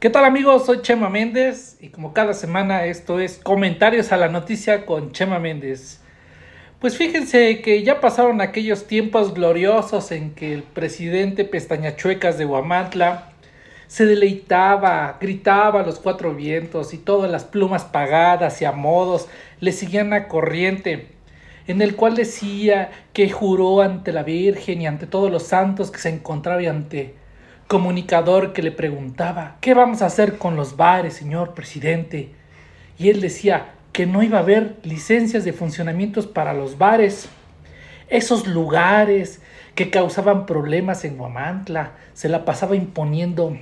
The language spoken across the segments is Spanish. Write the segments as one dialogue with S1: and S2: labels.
S1: ¿Qué tal amigos? Soy Chema Méndez y como cada semana esto es comentarios a la noticia con Chema Méndez. Pues fíjense que ya pasaron aquellos tiempos gloriosos en que el presidente Pestañachuecas de Huamantla se deleitaba, gritaba a los cuatro vientos y todas las plumas pagadas y a modos le seguían a corriente, en el cual decía que juró ante la Virgen y ante todos los santos que se encontraba ante comunicador que le preguntaba, ¿qué vamos a hacer con los bares, señor presidente? Y él decía que no iba a haber licencias de funcionamientos para los bares. Esos lugares que causaban problemas en Guamantla, se la pasaba imponiendo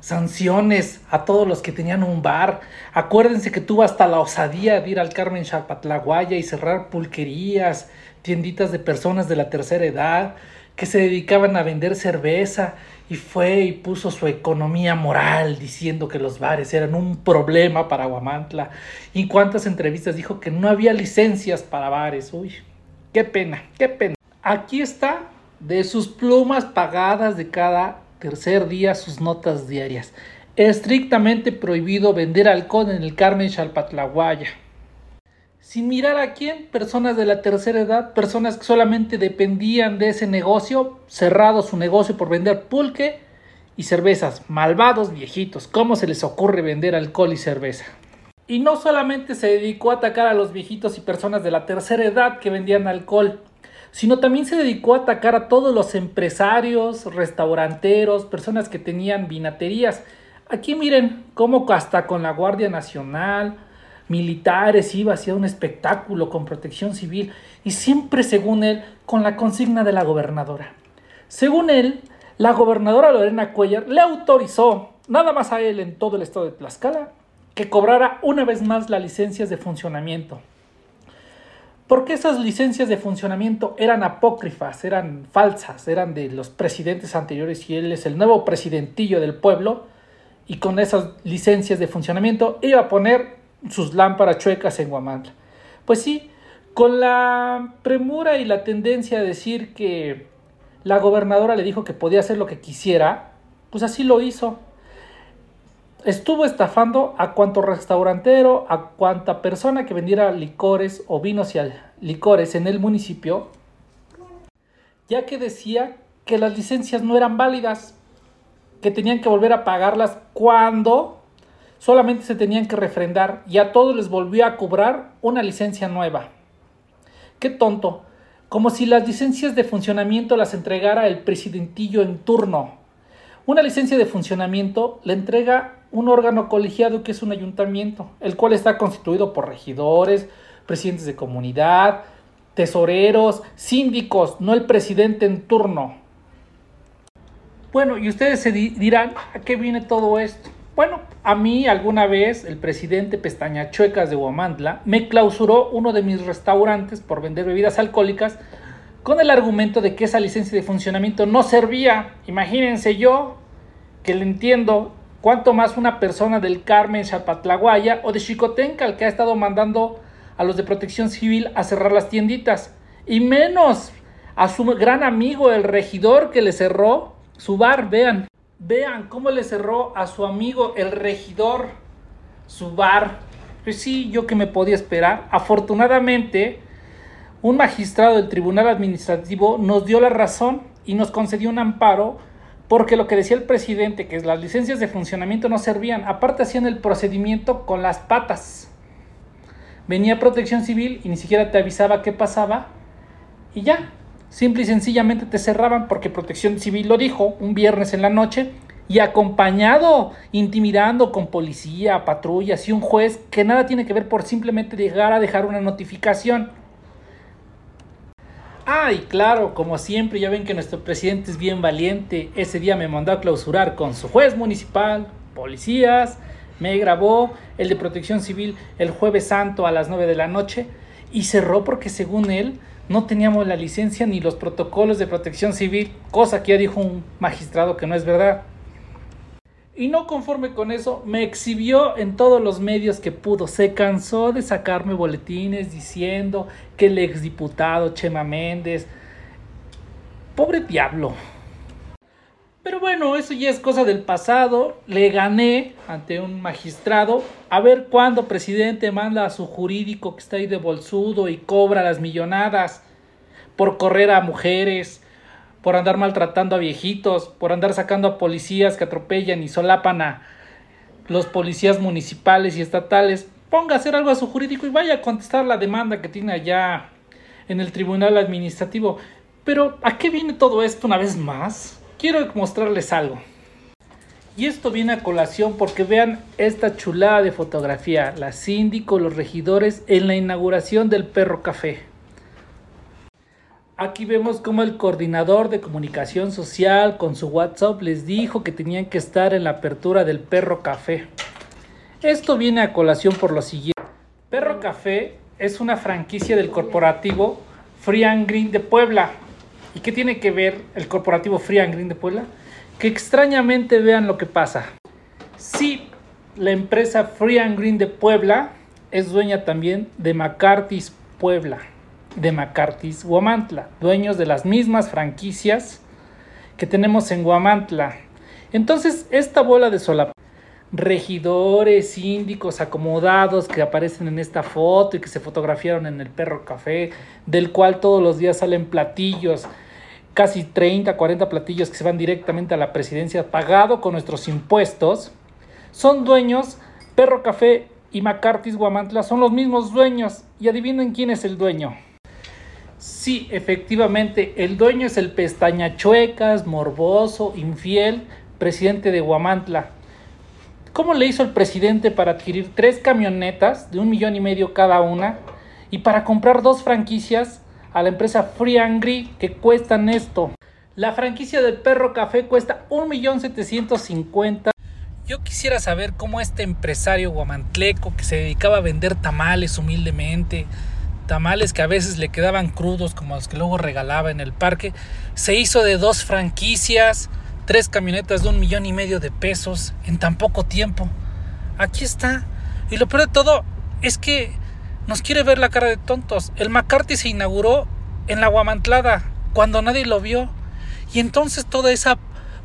S1: sanciones a todos los que tenían un bar. Acuérdense que tuvo hasta la osadía de ir al Carmen Chapatlaguaya y cerrar pulquerías, tienditas de personas de la tercera edad, que se dedicaban a vender cerveza y fue y puso su economía moral diciendo que los bares eran un problema para Guamantla. Y cuántas entrevistas dijo que no había licencias para bares. Uy, qué pena, qué pena. Aquí está de sus plumas pagadas de cada tercer día sus notas diarias. Estrictamente prohibido vender alcohol en el Carmen Chalpatlaguaya sin mirar a quién, personas de la tercera edad, personas que solamente dependían de ese negocio, cerrado su negocio por vender pulque y cervezas, malvados viejitos, ¿cómo se les ocurre vender alcohol y cerveza? Y no solamente se dedicó a atacar a los viejitos y personas de la tercera edad que vendían alcohol, sino también se dedicó a atacar a todos los empresarios, restauranteros, personas que tenían vinaterías. Aquí miren cómo hasta con la Guardia Nacional, militares, iba hacia un espectáculo con protección civil y siempre, según él, con la consigna de la gobernadora. Según él, la gobernadora Lorena Cuellar le autorizó, nada más a él en todo el estado de Tlaxcala, que cobrara una vez más las licencias de funcionamiento. Porque esas licencias de funcionamiento eran apócrifas, eran falsas, eran de los presidentes anteriores y él es el nuevo presidentillo del pueblo y con esas licencias de funcionamiento iba a poner sus lámparas chuecas en Guamantla. Pues sí, con la premura y la tendencia a decir que la gobernadora le dijo que podía hacer lo que quisiera, pues así lo hizo. Estuvo estafando a cuanto restaurantero, a cuanta persona que vendiera licores o vinos y licores en el municipio, ya que decía que las licencias no eran válidas, que tenían que volver a pagarlas cuando solamente se tenían que refrendar y a todos les volvió a cobrar una licencia nueva. Qué tonto, como si las licencias de funcionamiento las entregara el presidentillo en turno. Una licencia de funcionamiento la entrega un órgano colegiado que es un ayuntamiento, el cual está constituido por regidores, presidentes de comunidad, tesoreros, síndicos, no el presidente en turno. Bueno, y ustedes se dirán, ¿a qué viene todo esto? Bueno, a mí alguna vez el presidente Pestaña Chuecas de Huamantla me clausuró uno de mis restaurantes por vender bebidas alcohólicas con el argumento de que esa licencia de funcionamiento no servía. Imagínense yo, que le entiendo, cuanto más una persona del Carmen Chapatlaguaya o de Chicotenca, que ha estado mandando a los de protección civil a cerrar las tienditas. Y menos a su gran amigo, el regidor, que le cerró su bar, vean. Vean cómo le cerró a su amigo el regidor su bar. Pues sí, yo que me podía esperar. Afortunadamente, un magistrado del Tribunal Administrativo nos dio la razón y nos concedió un amparo porque lo que decía el presidente, que las licencias de funcionamiento no servían, aparte hacían el procedimiento con las patas. Venía protección civil y ni siquiera te avisaba qué pasaba y ya, Simple y sencillamente te cerraban porque Protección Civil lo dijo un viernes en la noche y acompañado, intimidando con policía, patrullas y un juez que nada tiene que ver por simplemente llegar a dejar una notificación. Ah, y claro, como siempre, ya ven que nuestro presidente es bien valiente. Ese día me mandó a clausurar con su juez municipal, policías, me grabó el de protección civil el jueves santo a las 9 de la noche y cerró porque según él no teníamos la licencia ni los protocolos de protección civil, cosa que ya dijo un magistrado que no es verdad. Y no conforme con eso, me exhibió en todos los medios que pudo. Se cansó de sacarme boletines diciendo que el exdiputado Chema Méndez, pobre diablo. Pero bueno, eso ya es cosa del pasado. Le gané ante un magistrado. A ver cuándo presidente manda a su jurídico que está ahí de bolsudo y cobra las millonadas por correr a mujeres, por andar maltratando a viejitos, por andar sacando a policías que atropellan y solapan a los policías municipales y estatales. Ponga a hacer algo a su jurídico y vaya a contestar la demanda que tiene allá en el tribunal administrativo. Pero ¿a qué viene todo esto una vez más? Quiero mostrarles algo. Y esto viene a colación porque vean esta chulada de fotografía, la síndico, los regidores en la inauguración del Perro Café. Aquí vemos como el coordinador de comunicación social con su WhatsApp les dijo que tenían que estar en la apertura del Perro Café. Esto viene a colación por lo siguiente. Perro Café es una franquicia del corporativo Free and Green de Puebla, ¿Y qué tiene que ver el corporativo Free and Green de Puebla? Que extrañamente vean lo que pasa. Sí, la empresa Free and Green de Puebla es dueña también de McCarthy's Puebla, de McCarthy's Guamantla, dueños de las mismas franquicias que tenemos en Guamantla. Entonces, esta bola de solapa regidores, síndicos acomodados que aparecen en esta foto y que se fotografiaron en el Perro Café, del cual todos los días salen platillos, casi 30, 40 platillos que se van directamente a la presidencia pagado con nuestros impuestos, son dueños, Perro Café y McCarthy's Guamantla son los mismos dueños. Y adivinen quién es el dueño. Sí, efectivamente, el dueño es el pestañachuecas, morboso, infiel, presidente de Guamantla ¿Cómo le hizo el presidente para adquirir tres camionetas de un millón y medio cada una y para comprar dos franquicias a la empresa Free Angry que cuestan esto? La franquicia del perro café cuesta un millón setecientos cincuenta. Yo quisiera saber cómo este empresario guamantleco que se dedicaba a vender tamales humildemente, tamales que a veces le quedaban crudos como los que luego regalaba en el parque, se hizo de dos franquicias tres camionetas de un millón y medio de pesos en tan poco tiempo. Aquí está. Y lo peor de todo es que nos quiere ver la cara de tontos. El McCarthy se inauguró en la Guamantlada, cuando nadie lo vio. Y entonces toda esa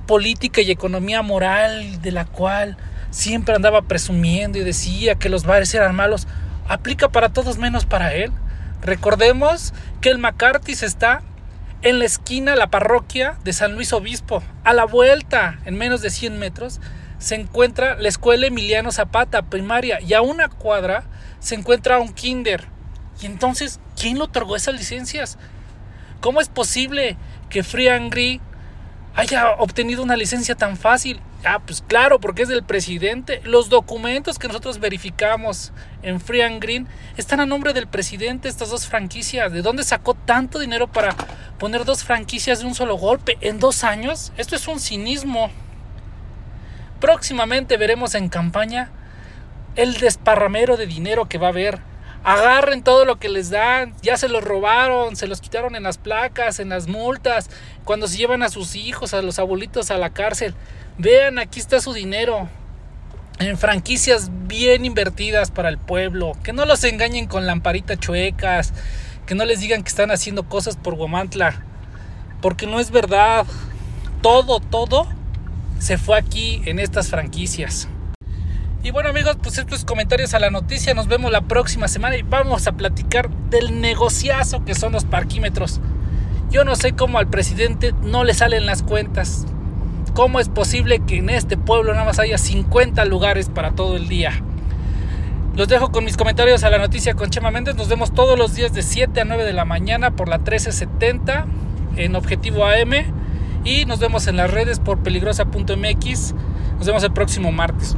S1: política y economía moral de la cual siempre andaba presumiendo y decía que los bares eran malos, aplica para todos menos para él. Recordemos que el McCarthy está en la esquina, la parroquia de San Luis Obispo, a la vuelta, en menos de 100 metros, se encuentra la escuela Emiliano Zapata, primaria, y a una cuadra se encuentra un kinder. Y entonces, ¿quién le otorgó esas licencias? ¿Cómo es posible que Free Angry haya obtenido una licencia tan fácil? Ah, pues claro, porque es del presidente. Los documentos que nosotros verificamos en Free and Green están a nombre del presidente, estas dos franquicias. ¿De dónde sacó tanto dinero para poner dos franquicias de un solo golpe en dos años? Esto es un cinismo. Próximamente veremos en campaña el desparramero de dinero que va a haber agarren todo lo que les dan, ya se los robaron, se los quitaron en las placas, en las multas, cuando se llevan a sus hijos, a los abuelitos a la cárcel. Vean, aquí está su dinero. En franquicias bien invertidas para el pueblo. Que no los engañen con lamparitas chuecas. Que no les digan que están haciendo cosas por Guamantla. Porque no es verdad. Todo, todo se fue aquí en estas franquicias. Y bueno amigos, pues estos comentarios a la noticia. Nos vemos la próxima semana y vamos a platicar del negociazo que son los parquímetros. Yo no sé cómo al presidente no le salen las cuentas. ¿Cómo es posible que en este pueblo nada más haya 50 lugares para todo el día? Los dejo con mis comentarios a la noticia con Chema Méndez. Nos vemos todos los días de 7 a 9 de la mañana por la 1370 en Objetivo AM. Y nos vemos en las redes por peligrosa.mx. Nos vemos el próximo martes.